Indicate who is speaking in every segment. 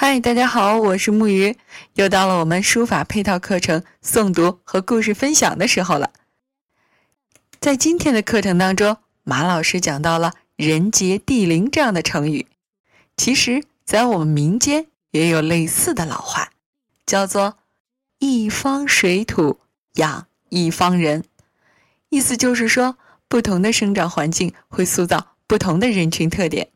Speaker 1: 嗨，大家好，我是木鱼，又到了我们书法配套课程诵读和故事分享的时候了。在今天的课程当中，马老师讲到了“人杰地灵”这样的成语。其实，在我们民间也有类似的老话，叫做“一方水土养一方人”，意思就是说，不同的生长环境会塑造不同的人群特点，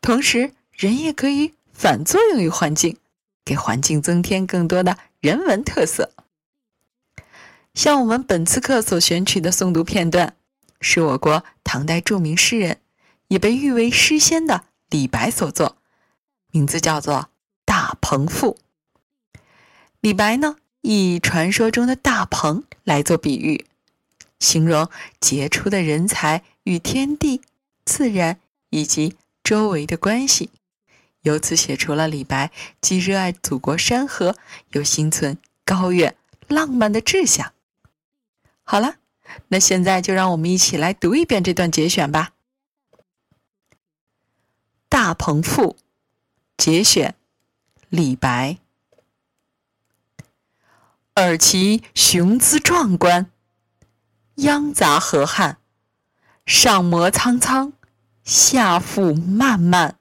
Speaker 1: 同时人也可以。反作用于环境，给环境增添更多的人文特色。像我们本次课所选取的诵读片段，是我国唐代著名诗人，也被誉为诗仙的李白所作，名字叫做《大鹏赋》。李白呢，以传说中的大鹏来做比喻，形容杰出的人才与天地、自然以及周围的关系。由此写出了李白既热爱祖国山河，又心存高远浪漫的志向。好了，那现在就让我们一起来读一遍这段节选吧，《大鹏赋》节选，李白。尔其雄姿壮观，央杂河汉，上摩苍苍，下覆漫漫。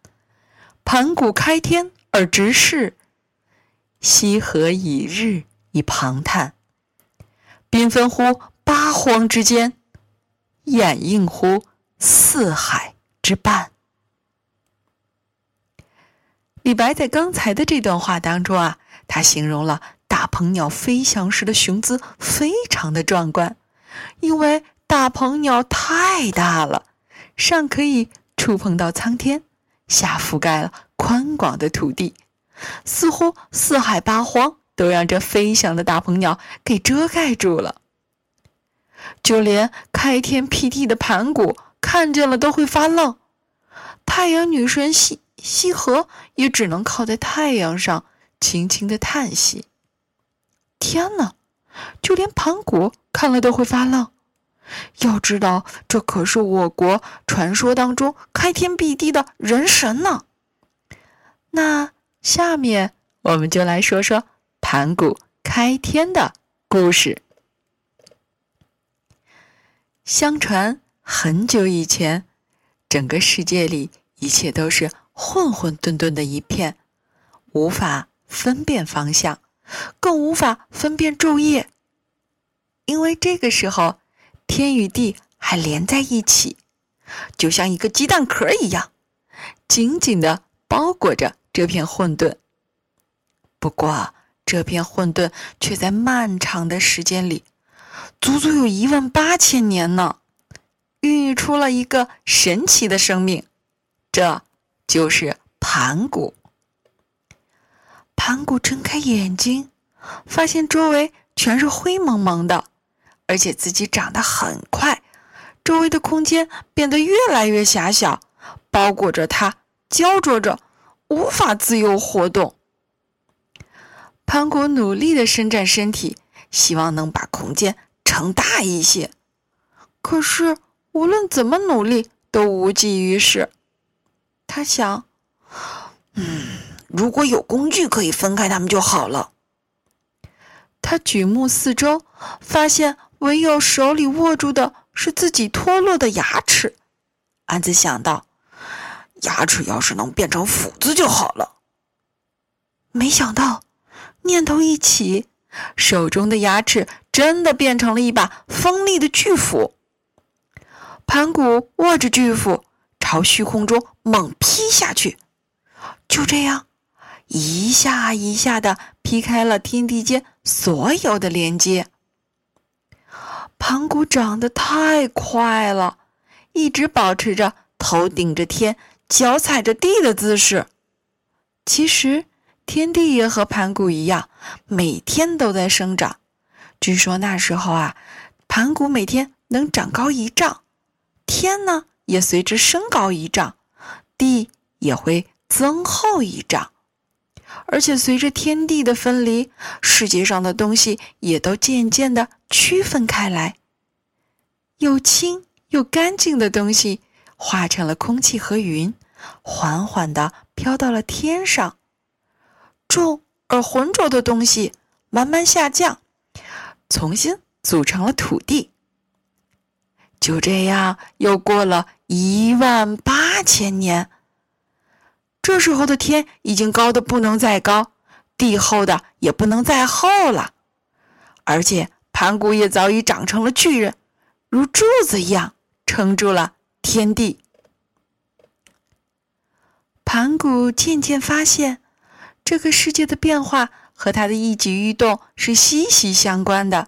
Speaker 1: 盘古开天而直视，西河以日以庞叹，缤纷乎八荒之间，掩映乎四海之半。李白在刚才的这段话当中啊，他形容了大鹏鸟飞翔时的雄姿非常的壮观，因为大鹏鸟太大了，上可以触碰到苍天。下覆盖了宽广的土地，似乎四海八荒都让这飞翔的大鹏鸟给遮盖住了。就连开天辟地的盘古看见了都会发愣，太阳女神西西河也只能靠在太阳上，轻轻的叹息。天哪，就连盘古看了都会发愣。要知道，这可是我国传说当中开天辟地的人神呢。那下面我们就来说说盘古开天的故事。相传很久以前，整个世界里一切都是混混沌沌的一片，无法分辨方向，更无法分辨昼夜，因为这个时候。天与地还连在一起，就像一个鸡蛋壳一样，紧紧的包裹着这片混沌。不过，这片混沌却在漫长的时间里，足足有一万八千年呢，孕育出了一个神奇的生命，这就是盘古。盘古睁开眼睛，发现周围全是灰蒙蒙的。而且自己长得很快，周围的空间变得越来越狭小，包裹着他，焦灼着，无法自由活动。盘古努力的伸展身体，希望能把空间撑大一些，可是无论怎么努力都无济于事。他想，嗯，如果有工具可以分开它们就好了。他举目四周，发现。唯有手里握住的是自己脱落的牙齿，安子想到：“牙齿要是能变成斧子就好了。”没想到，念头一起，手中的牙齿真的变成了一把锋利的巨斧。盘古握着巨斧，朝虚空中猛劈下去，就这样，一下一下的劈开了天地间所有的连接。盘古长得太快了，一直保持着头顶着天、脚踩着地的姿势。其实，天地也和盘古一样，每天都在生长。据说那时候啊，盘古每天能长高一丈，天呢也随之升高一丈，地也会增厚一丈。而且随着天地的分离，世界上的东西也都渐渐的区分开来。又轻又干净的东西化成了空气和云，缓缓的飘到了天上；重而浑浊的东西慢慢下降，重新组成了土地。就这样，又过了一万八千年。这时候的天已经高的不能再高，地厚的也不能再厚了，而且盘古也早已长成了巨人，如柱子一样撑住了天地。盘古渐渐发现，这个世界的变化和他的一举一动是息息相关的。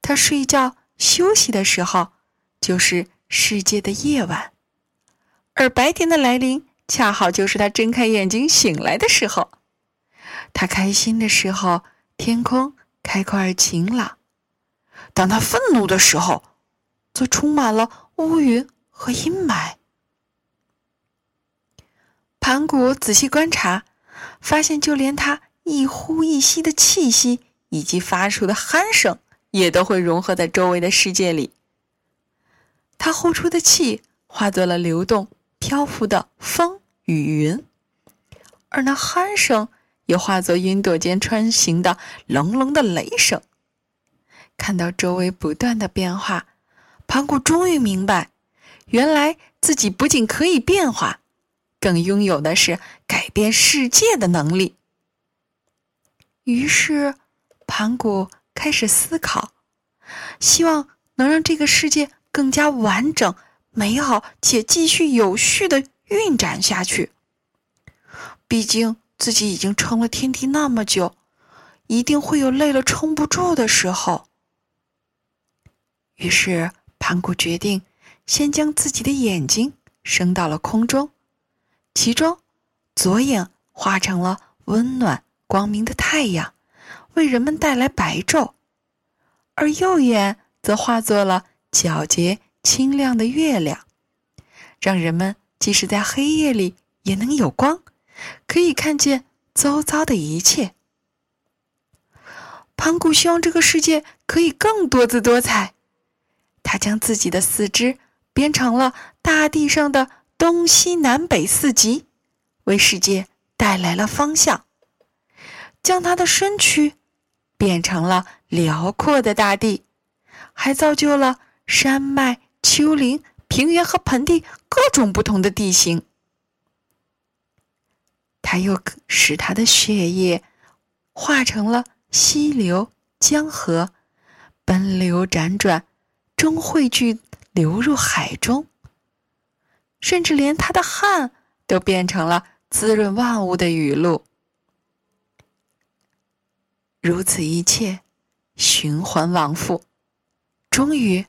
Speaker 1: 他睡觉休息的时候，就是世界的夜晚，而白天的来临。恰好就是他睁开眼睛醒来的时候。他开心的时候，天空开阔而晴朗；当他愤怒的时候，则充满了乌云和阴霾。盘古仔细观察，发现就连他一呼一吸的气息以及发出的鼾声，也都会融合在周围的世界里。他呼出的气化作了流动。漂浮的风与云，而那鼾声也化作云朵间穿行的隆隆的雷声。看到周围不断的变化，盘古终于明白，原来自己不仅可以变化，更拥有的是改变世界的能力。于是，盘古开始思考，希望能让这个世界更加完整。美好且继续有序的运转下去。毕竟自己已经撑了天地那么久，一定会有累了撑不住的时候。于是盘古决定先将自己的眼睛升到了空中，其中左眼化成了温暖光明的太阳，为人们带来白昼；而右眼则化作了皎洁。清亮的月亮，让人们即使在黑夜里也能有光，可以看见周遭的一切。盘古希望这个世界可以更多姿多彩，他将自己的四肢编成了大地上的东西南北四极，为世界带来了方向；将他的身躯变成了辽阔的大地，还造就了山脉。丘陵、平原和盆地各种不同的地形，他又使他的血液化成了溪流、江河，奔流辗转，终汇聚流入海中。甚至连他的汗都变成了滋润万物的雨露。如此一切，循环往复，终于。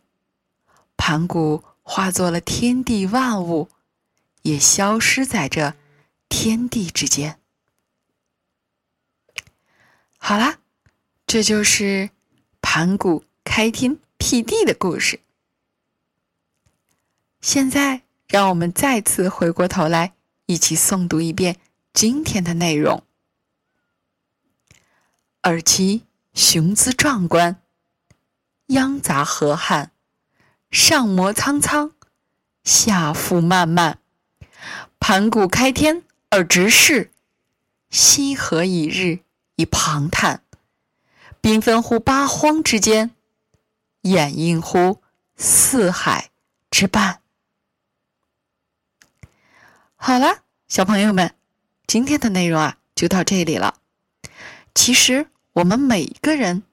Speaker 1: 盘古化作了天地万物，也消失在这天地之间。好啦，这就是盘古开天辟地的故事。现在，让我们再次回过头来，一起诵读一遍今天的内容。尔其雄姿壮观，央杂河汉。上摩苍苍，下覆漫漫。盘古开天而直视，羲和以日以庞叹。缤纷乎八荒之间，掩映乎四海之半。好了，小朋友们，今天的内容啊就到这里了。其实我们每一个人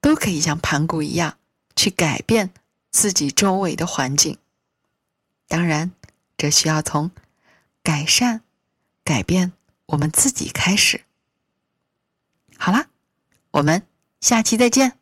Speaker 1: 都可以像盘古一样去改变。自己周围的环境，当然，这需要从改善、改变我们自己开始。好啦，我们下期再见。